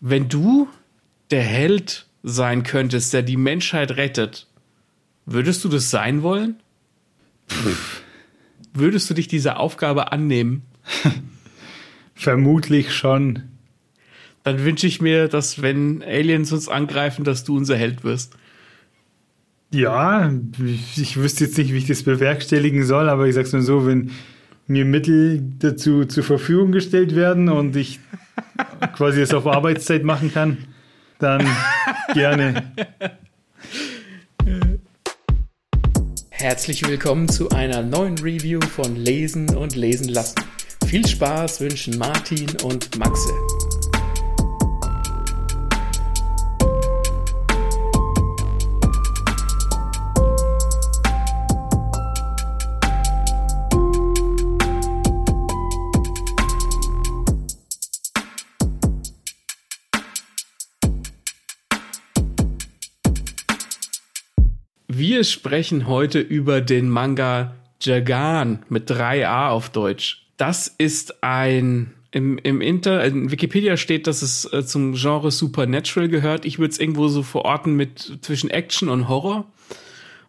Wenn du der Held sein könntest, der die Menschheit rettet, würdest du das sein wollen? Würdest du dich dieser Aufgabe annehmen? Vermutlich schon. Dann wünsche ich mir, dass wenn Aliens uns angreifen, dass du unser Held wirst. Ja, ich wüsste jetzt nicht, wie ich das bewerkstelligen soll, aber ich sag's nur so, wenn mir Mittel dazu zur Verfügung gestellt werden und ich quasi es auf Arbeitszeit machen kann, dann gerne. Herzlich willkommen zu einer neuen Review von Lesen und Lesen lassen. Viel Spaß wünschen Martin und Maxe. Wir sprechen heute über den Manga Jagan mit 3a auf Deutsch. Das ist ein im, im Inter, in Wikipedia steht, dass es äh, zum Genre Supernatural gehört. Ich würde es irgendwo so verorten mit zwischen Action und Horror.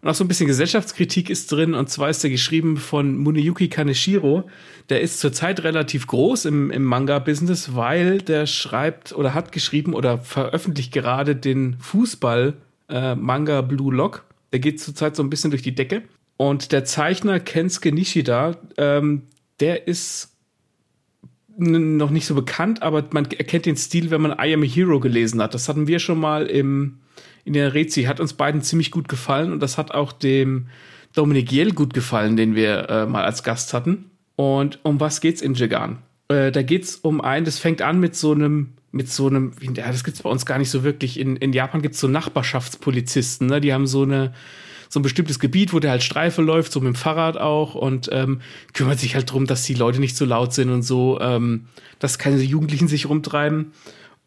Und auch so ein bisschen Gesellschaftskritik ist drin. Und zwar ist er geschrieben von Muneyuki Kaneshiro. Der ist zurzeit relativ groß im, im Manga-Business, weil der schreibt oder hat geschrieben oder veröffentlicht gerade den Fußball-Manga äh, Blue Lock. Der geht zurzeit so ein bisschen durch die Decke. Und der Zeichner Kensuke Nishida, ähm, der ist noch nicht so bekannt, aber man erkennt den Stil, wenn man I Am a Hero gelesen hat. Das hatten wir schon mal im, in der Rezi. Hat uns beiden ziemlich gut gefallen und das hat auch dem Dominik Jell gut gefallen, den wir äh, mal als Gast hatten. Und um was geht's in Jagan? Äh, da geht's um ein, das fängt an mit so einem mit so einem, ja, das gibt's bei uns gar nicht so wirklich. In, in Japan gibt's so Nachbarschaftspolizisten, ne? Die haben so eine, so ein bestimmtes Gebiet, wo der halt Streife läuft, so mit dem Fahrrad auch und ähm, kümmert sich halt drum, dass die Leute nicht so laut sind und so, ähm, dass keine Jugendlichen sich rumtreiben.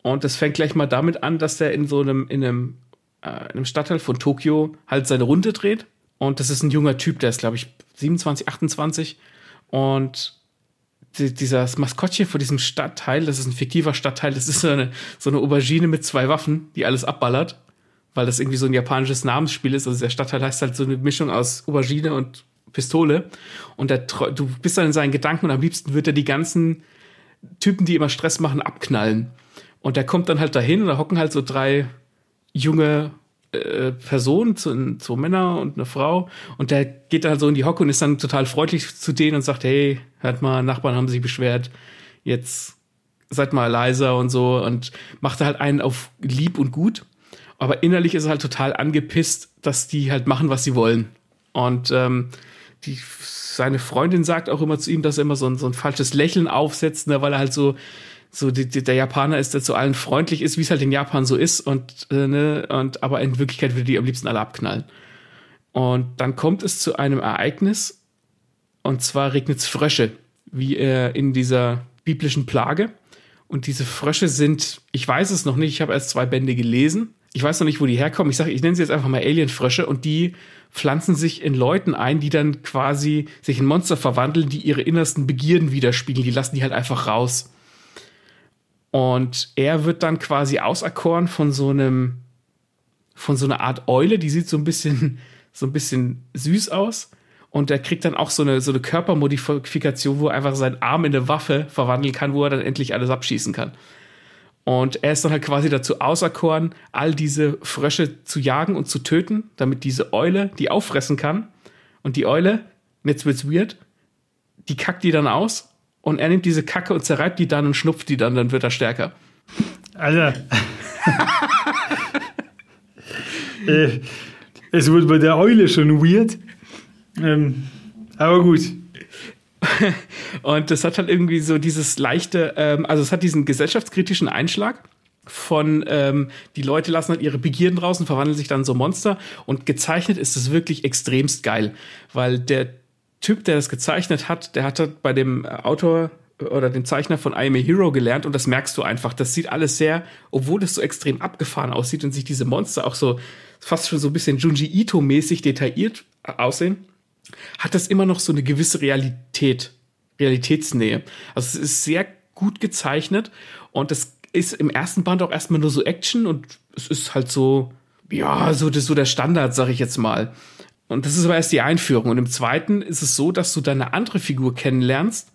Und das fängt gleich mal damit an, dass der in so einem, in einem, äh, in einem Stadtteil von Tokio halt seine Runde dreht. Und das ist ein junger Typ, der ist, glaube ich, 27, 28. Und die, dieses Maskottchen von diesem Stadtteil, das ist ein fiktiver Stadtteil, das ist so eine, so eine Aubergine mit zwei Waffen, die alles abballert, weil das irgendwie so ein japanisches Namensspiel ist. Also der Stadtteil heißt halt so eine Mischung aus Aubergine und Pistole. Und der, du bist dann in seinen Gedanken und am liebsten wird er die ganzen Typen, die immer Stress machen, abknallen. Und der kommt dann halt dahin und da hocken halt so drei junge äh, Person, zu, zwei Männer und eine Frau. Und der geht dann so in die Hocke und ist dann total freundlich zu denen und sagt, hey, hört mal, Nachbarn haben sich beschwert, jetzt seid mal leiser und so und macht halt einen auf lieb und gut. Aber innerlich ist er halt total angepisst, dass die halt machen, was sie wollen. Und ähm, die, seine Freundin sagt auch immer zu ihm, dass er immer so ein, so ein falsches Lächeln aufsetzt, ne, weil er halt so so die, die, der Japaner ist, der zu allen freundlich ist, wie es halt in Japan so ist und äh, ne, und aber in Wirklichkeit würde die am liebsten alle abknallen. Und dann kommt es zu einem Ereignis und zwar regnet es Frösche, wie äh, in dieser biblischen Plage. Und diese Frösche sind, ich weiß es noch nicht, ich habe erst zwei Bände gelesen. Ich weiß noch nicht, wo die herkommen. Ich sage, ich nenne sie jetzt einfach mal Alienfrösche und die pflanzen sich in Leuten ein, die dann quasi sich in Monster verwandeln, die ihre innersten Begierden widerspiegeln. Die lassen die halt einfach raus. Und er wird dann quasi auserkoren von so einem, von so einer Art Eule, die sieht so ein bisschen, so ein bisschen süß aus. Und er kriegt dann auch so eine, so eine Körpermodifikation, wo er einfach seinen Arm in eine Waffe verwandeln kann, wo er dann endlich alles abschießen kann. Und er ist dann halt quasi dazu auserkoren, all diese Frösche zu jagen und zu töten, damit diese Eule die auffressen kann. Und die Eule, jetzt wird's weird, die kackt die dann aus und er nimmt diese Kacke und zerreibt die dann und schnupft die dann, dann wird er stärker. Alter. äh, es wurde bei der Eule schon weird. Ähm, aber gut. und das hat halt irgendwie so dieses leichte, ähm, also es hat diesen gesellschaftskritischen Einschlag von ähm, die Leute lassen halt ihre Begierden draußen, verwandeln sich dann so Monster und gezeichnet ist es wirklich extremst geil, weil der Typ, der das gezeichnet hat, der hat halt bei dem Autor oder dem Zeichner von I Am a Hero gelernt und das merkst du einfach. Das sieht alles sehr, obwohl es so extrem abgefahren aussieht und sich diese Monster auch so fast schon so ein bisschen Junji Ito-mäßig detailliert aussehen, hat das immer noch so eine gewisse Realität, Realitätsnähe. Also es ist sehr gut gezeichnet und es ist im ersten Band auch erstmal nur so Action und es ist halt so, ja, so, das, so der Standard, sag ich jetzt mal. Und das ist aber erst die Einführung. Und im zweiten ist es so, dass du deine andere Figur kennenlernst.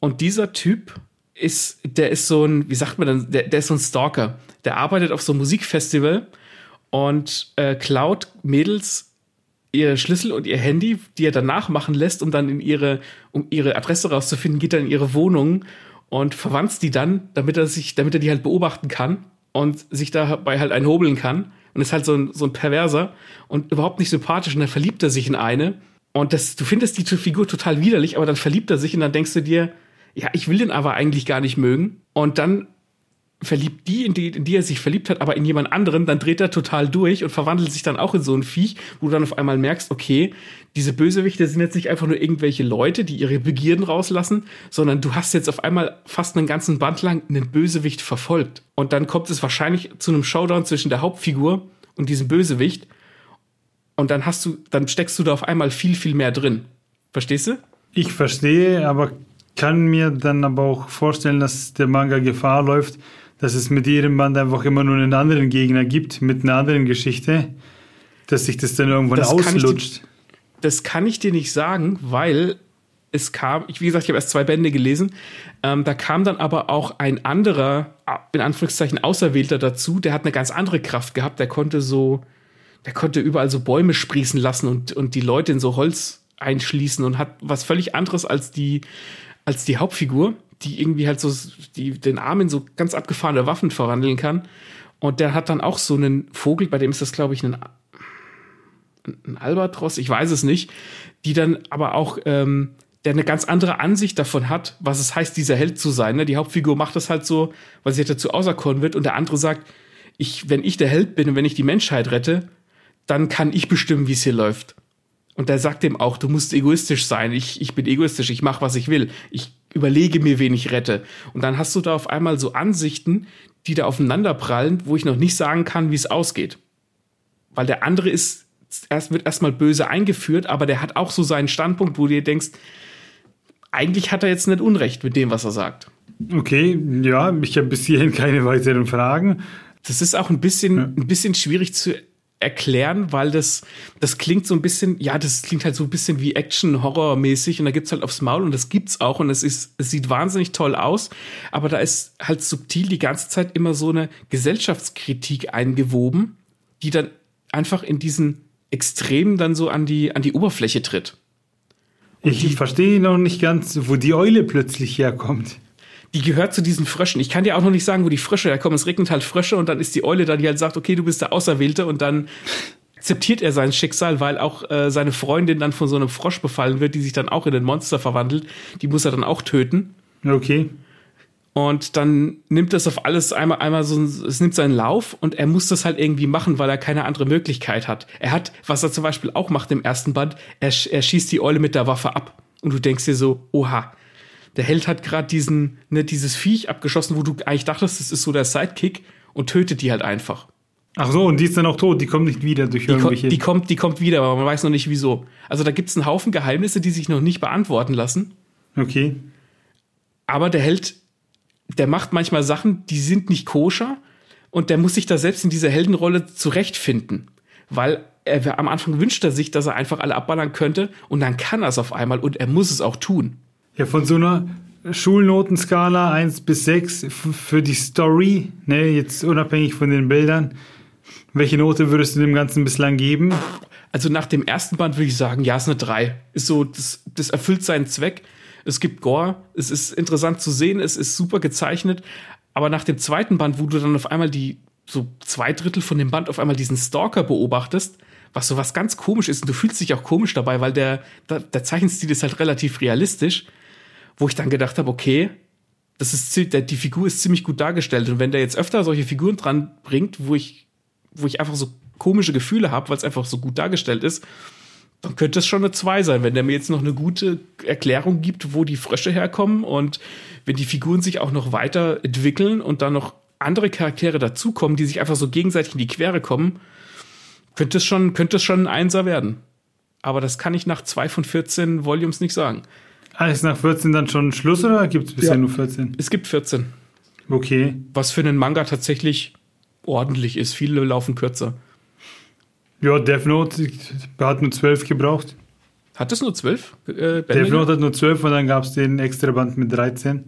Und dieser Typ ist, der ist so ein, wie sagt man dann, der, der ist so ein Stalker. Der arbeitet auf so einem Musikfestival und äh, klaut Mädels ihr Schlüssel und ihr Handy, die er danach machen lässt, um dann in ihre, um ihre Adresse rauszufinden, geht dann in ihre Wohnung und verwandt die dann, damit er sich, damit er die halt beobachten kann und sich dabei halt einhobeln kann. Und ist halt so ein, so ein Perverser und überhaupt nicht sympathisch. Und dann verliebt er sich in eine. Und das, du findest die Figur total widerlich, aber dann verliebt er sich und dann denkst du dir, ja, ich will den aber eigentlich gar nicht mögen. Und dann verliebt die in, die, in die er sich verliebt hat, aber in jemand anderen, dann dreht er total durch und verwandelt sich dann auch in so ein Viech, wo du dann auf einmal merkst, okay, diese Bösewichte sind jetzt nicht einfach nur irgendwelche Leute, die ihre Begierden rauslassen, sondern du hast jetzt auf einmal fast einen ganzen Band lang einen Bösewicht verfolgt. Und dann kommt es wahrscheinlich zu einem Showdown zwischen der Hauptfigur und diesem Bösewicht. Und dann hast du, dann steckst du da auf einmal viel, viel mehr drin. Verstehst du? Ich verstehe, aber kann mir dann aber auch vorstellen, dass der Manga Gefahr läuft, dass es mit jedem Band einfach immer nur einen anderen Gegner gibt, mit einer anderen Geschichte, dass sich das dann irgendwann das auslutscht. Kann dir, das kann ich dir nicht sagen, weil es kam, ich, wie gesagt, ich habe erst zwei Bände gelesen, ähm, da kam dann aber auch ein anderer, in Anführungszeichen Auserwählter dazu, der hat eine ganz andere Kraft gehabt, der konnte so, der konnte überall so Bäume sprießen lassen und, und die Leute in so Holz einschließen und hat was völlig anderes als die, als die Hauptfigur die irgendwie halt so die, den Arm in so ganz abgefahrene Waffen verwandeln kann. Und der hat dann auch so einen Vogel, bei dem ist das, glaube ich, ein, ein Albatros, ich weiß es nicht, die dann aber auch, ähm, der eine ganz andere Ansicht davon hat, was es heißt, dieser Held zu sein. Ne? Die Hauptfigur macht das halt so, weil sie halt dazu auserkoren wird und der andere sagt, ich, wenn ich der Held bin und wenn ich die Menschheit rette, dann kann ich bestimmen, wie es hier läuft. Und der sagt dem auch, du musst egoistisch sein. Ich, ich bin egoistisch, ich mache, was ich will. Ich überlege mir, wen ich rette. Und dann hast du da auf einmal so Ansichten, die da aufeinander prallen, wo ich noch nicht sagen kann, wie es ausgeht. Weil der andere ist, erst wird erstmal böse eingeführt, aber der hat auch so seinen Standpunkt, wo du dir denkst, eigentlich hat er jetzt nicht Unrecht mit dem, was er sagt. Okay, ja, ich habe bis hierhin keine weiteren Fragen. Das ist auch ein bisschen, ja. ein bisschen schwierig zu erklären, weil das, das klingt so ein bisschen, ja, das klingt halt so ein bisschen wie Action-Horror-mäßig und da gibt's halt aufs Maul und das gibt's auch und es ist, es sieht wahnsinnig toll aus, aber da ist halt subtil die ganze Zeit immer so eine Gesellschaftskritik eingewoben, die dann einfach in diesen Extremen dann so an die, an die Oberfläche tritt. Und ich die, verstehe noch nicht ganz, wo die Eule plötzlich herkommt die gehört zu diesen Fröschen. Ich kann dir auch noch nicht sagen, wo die Frösche herkommen. Es regnet halt Frösche und dann ist die Eule da, die halt sagt, okay, du bist der Auserwählte und dann akzeptiert er sein Schicksal, weil auch äh, seine Freundin dann von so einem Frosch befallen wird, die sich dann auch in ein Monster verwandelt. Die muss er dann auch töten. Okay. Und dann nimmt das auf alles einmal, einmal so, es nimmt seinen Lauf und er muss das halt irgendwie machen, weil er keine andere Möglichkeit hat. Er hat, was er zum Beispiel auch macht im ersten Band, er, er schießt die Eule mit der Waffe ab. Und du denkst dir so, oha, der Held hat gerade diesen, ne, dieses Viech abgeschossen, wo du eigentlich dachtest, das ist so der Sidekick und tötet die halt einfach. Ach so, und die ist dann auch tot, die kommt nicht wieder durch die irgendwelche. Ko die kommt, die kommt wieder, aber man weiß noch nicht wieso. Also da gibt es einen Haufen Geheimnisse, die sich noch nicht beantworten lassen. Okay. Aber der Held, der macht manchmal Sachen, die sind nicht koscher und der muss sich da selbst in dieser Heldenrolle zurechtfinden. Weil er am Anfang wünscht er sich, dass er einfach alle abballern könnte und dann kann er es auf einmal und er muss es auch tun. Ja, von so einer Schulnotenskala 1 bis 6 für die Story, ne, jetzt unabhängig von den Bildern, welche Note würdest du dem Ganzen bislang geben? Also nach dem ersten Band würde ich sagen, ja, es ist eine 3. Ist so, das, das erfüllt seinen Zweck. Es gibt Gore, es ist interessant zu sehen, es ist super gezeichnet. Aber nach dem zweiten Band, wo du dann auf einmal die, so zwei Drittel von dem Band auf einmal diesen Stalker beobachtest, was so was ganz komisch ist und du fühlst dich auch komisch dabei, weil der, der, der Zeichenstil ist halt relativ realistisch wo ich dann gedacht habe, okay, das ist die Figur ist ziemlich gut dargestellt und wenn der jetzt öfter solche Figuren dran bringt, wo ich wo ich einfach so komische Gefühle habe, weil es einfach so gut dargestellt ist, dann könnte es schon eine 2 sein, wenn der mir jetzt noch eine gute Erklärung gibt, wo die Frösche herkommen und wenn die Figuren sich auch noch weiter entwickeln und dann noch andere Charaktere dazukommen, die sich einfach so gegenseitig in die Quere kommen, könnte es schon, könnte es schon ein Einser werden. Aber das kann ich nach zwei von 14 Volumes nicht sagen. Ah, ist nach 14 dann schon Schluss oder gibt es bisher ja. nur 14? Es gibt 14. Okay. Was für einen Manga tatsächlich ordentlich ist. Viele laufen kürzer. Ja, Death Note hat nur zwölf gebraucht. Hat es nur zwölf? Äh, Death Note hat nur zwölf und dann gab es den extra Band mit 13.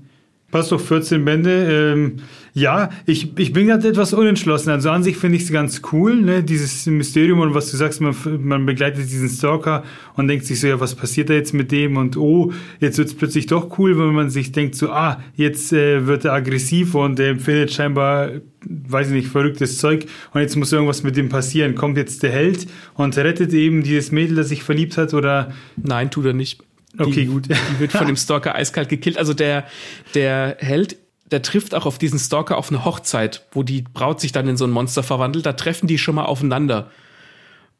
Passt doch 14 Bände. Ähm, ja, ich, ich bin gerade etwas unentschlossen. Also an sich finde ich es ganz cool, ne? dieses Mysterium und was du sagst, man, man begleitet diesen Stalker und denkt sich so, ja, was passiert da jetzt mit dem? Und oh, jetzt wird es plötzlich doch cool, wenn man sich denkt so, ah, jetzt äh, wird er aggressiv und er empfindet scheinbar, weiß ich nicht, verrücktes Zeug und jetzt muss irgendwas mit dem passieren. Kommt jetzt der Held und rettet eben dieses Mädel, das sich verliebt hat oder? Nein, tut er nicht. Okay, die, gut. Die wird von dem Stalker eiskalt gekillt. Also der, der Held, der trifft auch auf diesen Stalker auf eine Hochzeit, wo die Braut sich dann in so ein Monster verwandelt. Da treffen die schon mal aufeinander.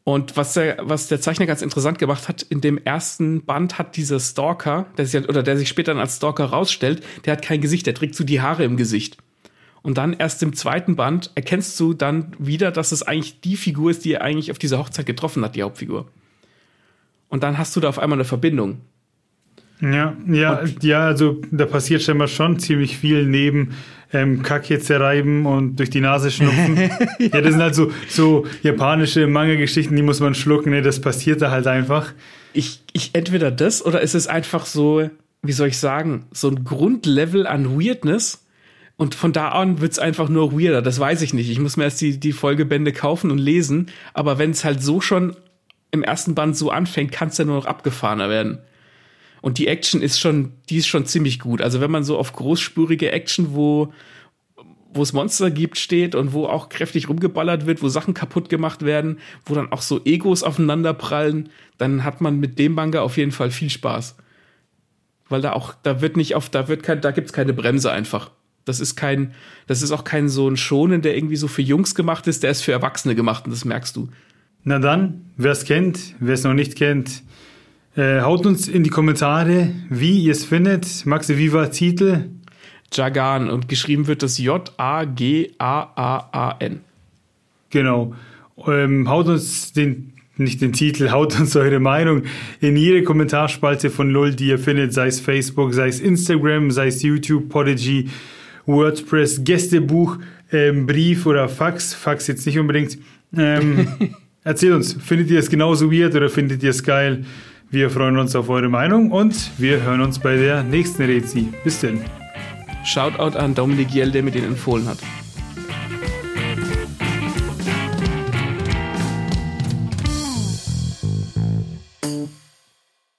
Und was der, was der Zeichner ganz interessant gemacht hat, in dem ersten Band hat dieser Stalker, der sich, oder der sich später dann als Stalker rausstellt, der hat kein Gesicht, der trägt so die Haare im Gesicht. Und dann erst im zweiten Band erkennst du dann wieder, dass es eigentlich die Figur ist, die er eigentlich auf dieser Hochzeit getroffen hat, die Hauptfigur. Und dann hast du da auf einmal eine Verbindung. Ja, ja, ja, also da passiert scheinbar schon ziemlich viel neben ähm, Kacke zerreiben und durch die Nase schnupfen. ja, das sind halt so, so japanische Manga-Geschichten, die muss man schlucken, ne? das passiert da halt einfach. Ich, ich entweder das oder ist es einfach so, wie soll ich sagen, so ein Grundlevel an Weirdness und von da an wird's einfach nur weirder, das weiß ich nicht. Ich muss mir erst die, die Folgebände kaufen und lesen, aber wenn es halt so schon im ersten Band so anfängt, kann es ja nur noch abgefahrener werden. Und die Action ist schon, die ist schon ziemlich gut. Also wenn man so auf großspurige Action, wo, wo es Monster gibt, steht und wo auch kräftig rumgeballert wird, wo Sachen kaputt gemacht werden, wo dann auch so Egos aufeinander prallen, dann hat man mit dem Manga auf jeden Fall viel Spaß. Weil da auch, da wird nicht auf, da wird kein, da gibt's keine Bremse einfach. Das ist kein, das ist auch kein so ein Schonen, der irgendwie so für Jungs gemacht ist, der ist für Erwachsene gemacht und das merkst du. Na dann, wer es kennt, wer es noch nicht kennt, äh, haut uns in die Kommentare, wie ihr es findet. Maxi, wie war Titel? Jagan und geschrieben wird das J-A-G-A-A-A-N. Genau. Ähm, haut uns den, nicht den Titel, haut uns eure Meinung in jede Kommentarspalte von LOL, die ihr findet, sei es Facebook, sei es Instagram, sei es YouTube, Podigy, WordPress, Gästebuch, ähm, Brief oder Fax. Fax jetzt nicht unbedingt. Ähm, erzählt uns, findet ihr es genauso weird oder findet ihr es geil? Wir freuen uns auf eure Meinung und wir hören uns bei der nächsten Rezi. Bis denn. Shoutout an Dominik Jell, der mir den empfohlen hat.